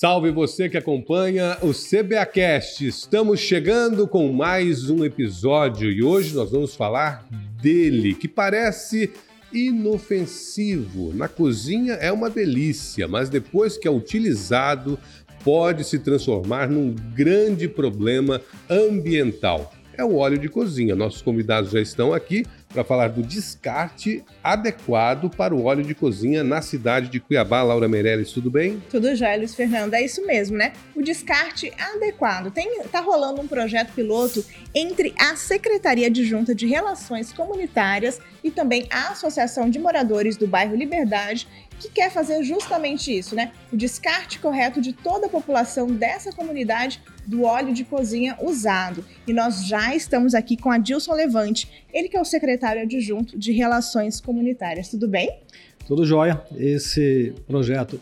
Salve você que acompanha o CBAcast. Estamos chegando com mais um episódio e hoje nós vamos falar dele, que parece inofensivo. Na cozinha é uma delícia, mas depois que é utilizado, pode se transformar num grande problema ambiental. É o óleo de cozinha. Nossos convidados já estão aqui para falar do descarte adequado para o óleo de cozinha na cidade de Cuiabá. Laura Meirelles, tudo bem? Tudo já, Luiz Fernando. É isso mesmo, né? O descarte adequado. Tem, tá rolando um projeto piloto entre a Secretaria de Junta de Relações Comunitárias e também a Associação de Moradores do Bairro Liberdade que quer fazer justamente isso, né? O descarte correto de toda a população dessa comunidade do óleo de cozinha usado. E nós já estamos aqui com Adilson Levante, ele que é o secretário adjunto de Relações Comunitárias. Tudo bem? Tudo jóia. Esse projeto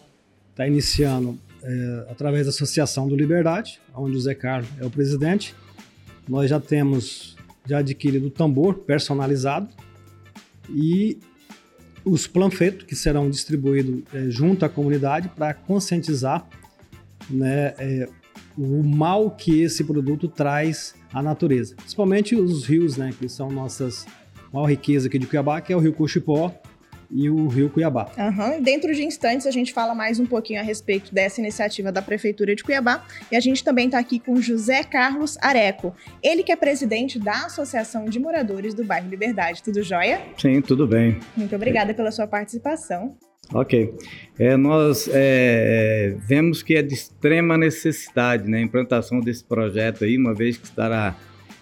está iniciando é, através da Associação do Liberdade, onde o Zé Carlos é o presidente. Nós já temos já adquirido o tambor personalizado e os panfletos que serão distribuídos é, junto à comunidade para conscientizar né, é, o mal que esse produto traz à natureza. Principalmente os rios, né, que são nossas maior riqueza aqui de Cuiabá, que é o Rio Cochipó, e o Rio Cuiabá. Uhum. Dentro de instantes a gente fala mais um pouquinho a respeito dessa iniciativa da Prefeitura de Cuiabá e a gente também está aqui com José Carlos Areco, ele que é presidente da Associação de Moradores do Bairro Liberdade. Tudo jóia? Sim, tudo bem. Muito obrigada pela sua participação. Ok. É, nós é, vemos que é de extrema necessidade né, a implantação desse projeto aí, uma vez que estará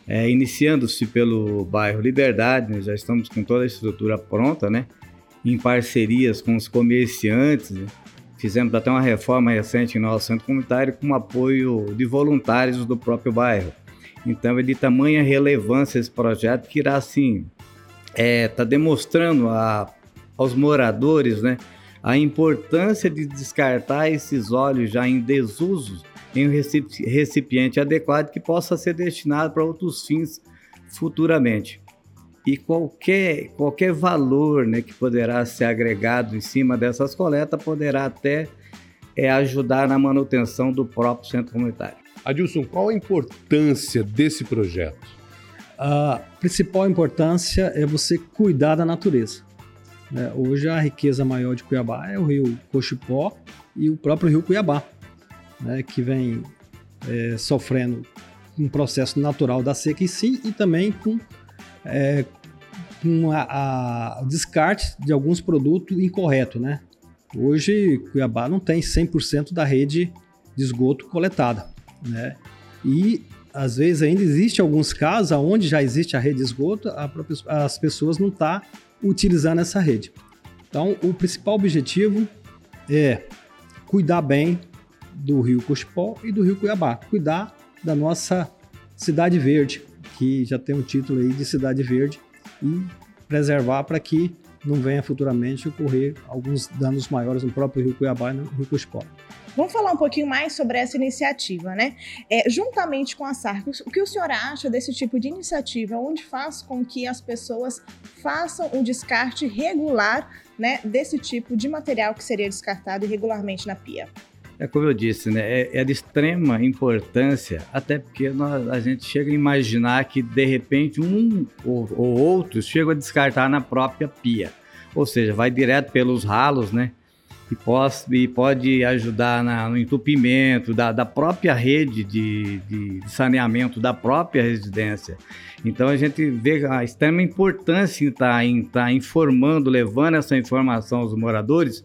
é, iniciando-se pelo bairro Liberdade, né, já estamos com toda a estrutura pronta, né? Em parcerias com os comerciantes. Fizemos até uma reforma recente em nosso centro comunitário com apoio de voluntários do próprio bairro. Então é de tamanha relevância esse projeto que irá assim é, tá demonstrando a, aos moradores, né, a importância de descartar esses óleos já em desuso em um recipiente adequado que possa ser destinado para outros fins futuramente e qualquer, qualquer valor né, que poderá ser agregado em cima dessas coletas poderá até é, ajudar na manutenção do próprio centro comunitário. Adilson, qual a importância desse projeto? A principal importância é você cuidar da natureza. Né? Hoje a riqueza maior de Cuiabá é o rio Cochipó e o próprio rio Cuiabá, né? que vem é, sofrendo um processo natural da seca em si e também com é, com a, o descarte de alguns produtos incorreto, né? Hoje, Cuiabá não tem 100% da rede de esgoto coletada, né? E às vezes ainda existe alguns casos onde já existe a rede de esgoto, própria, as pessoas não estão tá utilizando essa rede. Então, o principal objetivo é cuidar bem do Rio Cochipó e do Rio Cuiabá, cuidar da nossa cidade verde, que já tem o um título aí de cidade verde e preservar para que não venha futuramente ocorrer alguns danos maiores no próprio Rio Cuiabá e no Rio Cochipó. Vamos falar um pouquinho mais sobre essa iniciativa, né? É, juntamente com a SARC, o que o senhor acha desse tipo de iniciativa, onde faz com que as pessoas façam o descarte regular né, desse tipo de material que seria descartado irregularmente na pia? É como eu disse, né? É, é de extrema importância, até porque nós, a gente chega a imaginar que de repente um ou, ou outros chegam a descartar na própria pia. Ou seja, vai direto pelos ralos, né? E pode, e pode ajudar na, no entupimento da, da própria rede de, de, saneamento da própria residência. Então a gente vê a extrema importância em estar tá, em tá informando, levando essa informação aos moradores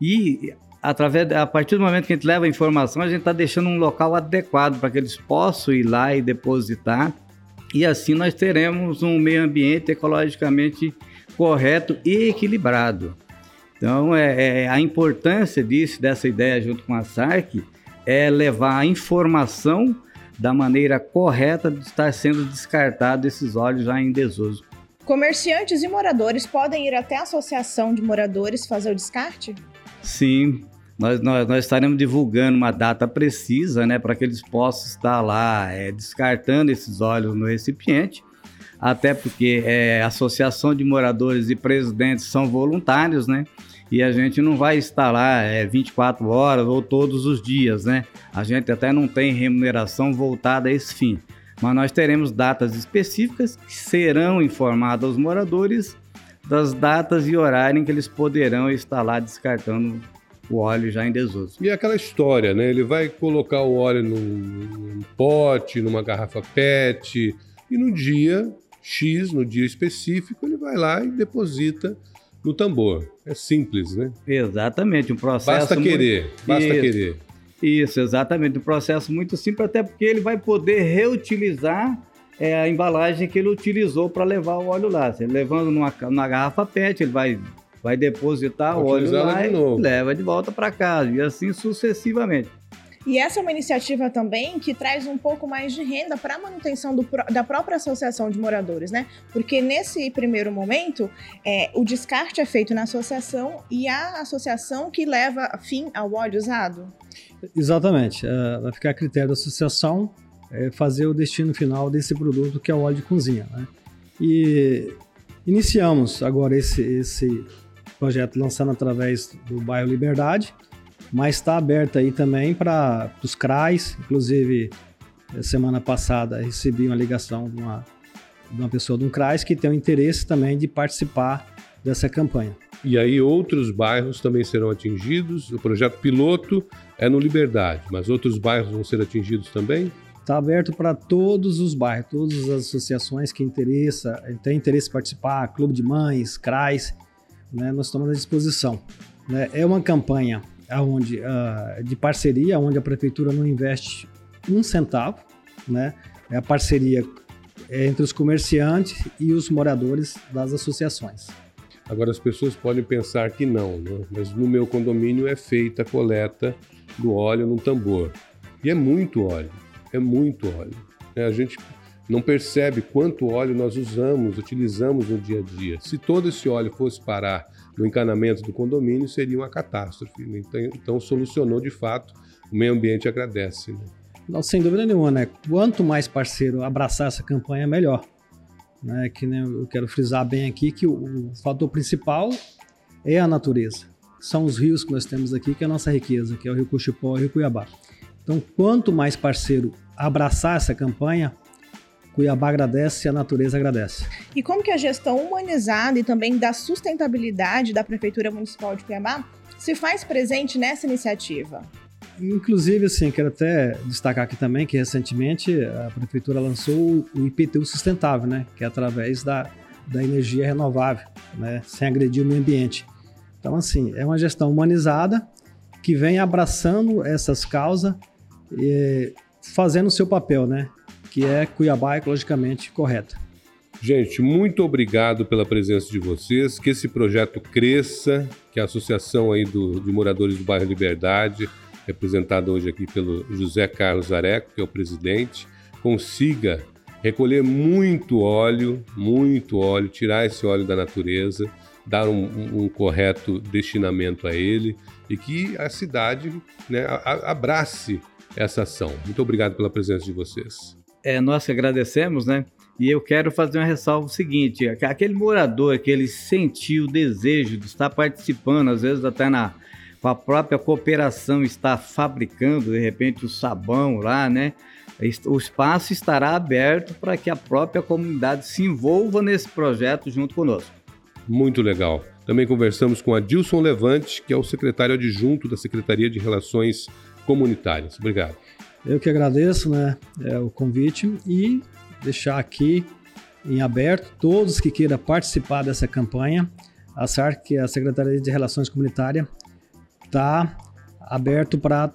e através a partir do momento que a gente leva a informação, a gente está deixando um local adequado para que eles possam ir lá e depositar. E assim nós teremos um meio ambiente ecologicamente correto e equilibrado. Então, é, é, a importância disso, dessa ideia junto com a SARC, é levar a informação da maneira correta de estar sendo descartado esses óleos já em desuso. Comerciantes e moradores podem ir até a associação de moradores fazer o descarte? Sim, nós, nós, nós, estaremos divulgando uma data precisa, né, para que eles possam estar lá é, descartando esses óleos no recipiente. até porque é, a associação de moradores e presidentes são voluntários, né? E a gente não vai estar lá é, 24 horas ou todos os dias, né? A gente até não tem remuneração voltada a esse fim. Mas nós teremos datas específicas que serão informadas aos moradores das datas e horário em que eles poderão estar lá descartando o óleo já em desuso. E aquela história, né? Ele vai colocar o óleo num, num pote, numa garrafa PET, e no dia X, no dia específico, ele vai lá e deposita no tambor. É simples, né? Exatamente, um processo. Basta querer, muito... basta Isso. querer. Isso, exatamente. Um processo muito simples, até porque ele vai poder reutilizar é, a embalagem que ele utilizou para levar o óleo lá. Ele levando numa, numa garrafa PET, ele vai, vai depositar o óleo lá de e novo. leva de volta para casa, e assim sucessivamente. E essa é uma iniciativa também que traz um pouco mais de renda para a manutenção do, da própria associação de moradores, né? Porque nesse primeiro momento, é, o descarte é feito na associação e a associação que leva fim ao óleo usado. Exatamente. Uh, vai ficar a critério da associação é, fazer o destino final desse produto que é o óleo de cozinha. Né? E iniciamos agora esse, esse projeto lançando através do bairro Liberdade, mas está aberto aí também para os CRAs. Inclusive, semana passada recebi uma ligação de uma, de uma pessoa de um CRAS que tem o interesse também de participar dessa campanha. E aí outros bairros também serão atingidos. O projeto piloto é no Liberdade, mas outros bairros vão ser atingidos também? Está aberto para todos os bairros, todas as associações que interessa, tem interesse em participar, Clube de Mães, CRAS, né, nós estamos à disposição. Né? É uma campanha onde, uh, de parceria, onde a prefeitura não investe um centavo, né? é a parceria entre os comerciantes e os moradores das associações. Agora as pessoas podem pensar que não, né? mas no meu condomínio é feita a coleta do óleo num tambor. E é muito óleo, é muito óleo. Né? A gente não percebe quanto óleo nós usamos, utilizamos no dia a dia. Se todo esse óleo fosse parar no encanamento do condomínio, seria uma catástrofe. Então, então solucionou de fato, o meio ambiente agradece. Né? Não, sem dúvida nenhuma, né? Quanto mais parceiro abraçar essa campanha, melhor. Né? Que né, eu quero frisar bem aqui que o, o fator principal é a natureza. São os rios que nós temos aqui, que é a nossa riqueza, que é o Rio Cuxipó e o Rio Cuiabá. Então, quanto mais parceiro abraçar essa campanha, Cuiabá agradece e a natureza agradece. E como que a gestão humanizada e também da sustentabilidade da Prefeitura Municipal de Cuiabá se faz presente nessa iniciativa? Inclusive, assim, quero até destacar aqui também que recentemente a Prefeitura lançou o IPTU sustentável, né? Que é através da, da energia renovável, né? Sem agredir o meio ambiente. Então, assim, é uma gestão humanizada que vem abraçando essas causas e fazendo o seu papel, né? Que é Cuiabá ecologicamente correta. Gente, muito obrigado pela presença de vocês, que esse projeto cresça, que a associação aí do, de moradores do bairro Liberdade, representada hoje aqui pelo José Carlos Areco, que é o presidente, consiga recolher muito óleo, muito óleo, tirar esse óleo da natureza, dar um, um, correto destinamento a ele e que a cidade né, abrace essa ação. Muito obrigado pela presença de vocês. É, nós agradecemos, né? E eu quero fazer uma ressalva seguinte: aquele morador que ele sentiu o desejo de estar participando, às vezes até na com a própria cooperação está fabricando de repente o sabão lá, né? O espaço estará aberto para que a própria comunidade se envolva nesse projeto junto conosco. Muito legal. Também conversamos com Adilson Levante, que é o secretário adjunto da Secretaria de Relações Comunitárias. Obrigado. Eu que agradeço né, é, o convite e deixar aqui em aberto todos que queiram participar dessa campanha. A SARC, é a Secretaria de Relações Comunitárias, está aberto para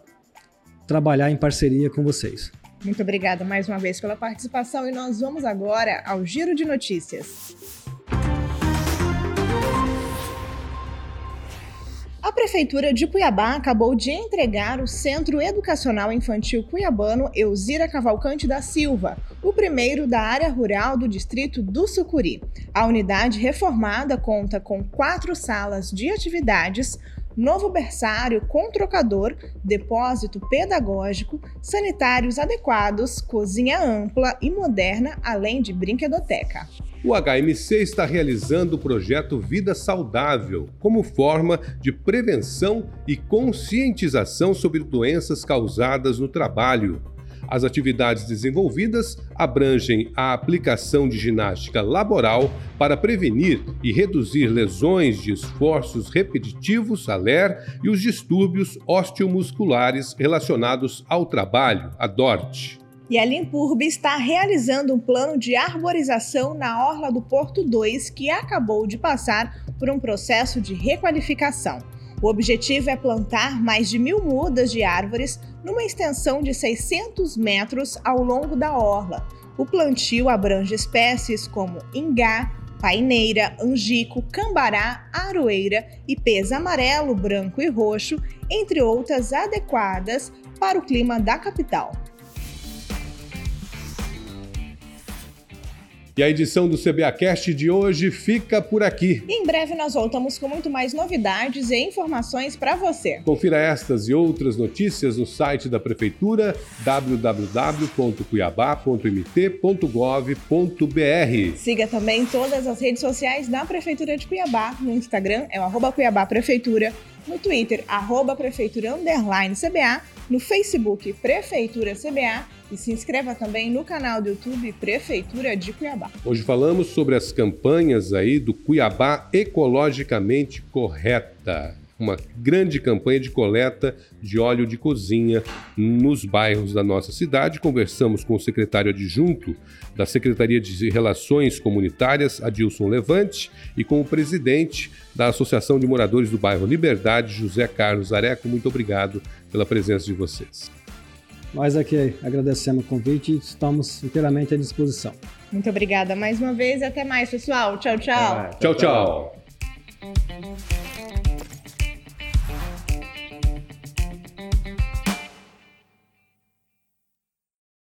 trabalhar em parceria com vocês. Muito obrigada mais uma vez pela participação e nós vamos agora ao Giro de Notícias. Prefeitura de Cuiabá acabou de entregar o Centro Educacional Infantil Cuiabano Elzira Cavalcante da Silva, o primeiro da área rural do distrito do Sucuri. A unidade reformada conta com quatro salas de atividades, novo berçário com trocador, depósito pedagógico, sanitários adequados, cozinha ampla e moderna, além de brinquedoteca. O HMC está realizando o projeto Vida Saudável como forma de prevenção e conscientização sobre doenças causadas no trabalho. As atividades desenvolvidas abrangem a aplicação de ginástica laboral para prevenir e reduzir lesões de esforços repetitivos, ALER, e os distúrbios osteomusculares relacionados ao trabalho, a DORT. E a Limpurb está realizando um plano de arborização na Orla do Porto 2 que acabou de passar por um processo de requalificação. O objetivo é plantar mais de mil mudas de árvores numa extensão de 600 metros ao longo da orla. O plantio abrange espécies como ingá, paineira, angico, cambará, aroeira, ipês amarelo, branco e roxo, entre outras adequadas para o clima da capital. E a edição do CBAcast de hoje fica por aqui. Em breve nós voltamos com muito mais novidades e informações para você. Confira estas e outras notícias no site da Prefeitura www.cuiabá.mt.gov.br. Siga também todas as redes sociais da Prefeitura de Cuiabá. No Instagram é o Cuiabá Prefeitura, no Twitter, arroba Prefeitura Underline CBA, no Facebook Prefeitura CBA e se inscreva também no canal do YouTube Prefeitura de Cuiabá. Hoje falamos sobre as campanhas aí do Cuiabá ecologicamente correta. Uma grande campanha de coleta de óleo de cozinha nos bairros da nossa cidade. Conversamos com o secretário adjunto da Secretaria de Relações Comunitárias, Adilson Levante, e com o presidente da Associação de Moradores do Bairro Liberdade, José Carlos Areco. Muito obrigado pela presença de vocês. Nós aqui agradecemos o convite e estamos inteiramente à disposição. Muito obrigada mais uma vez e até mais, pessoal. tchau, tchau. Tchau, tchau. tchau.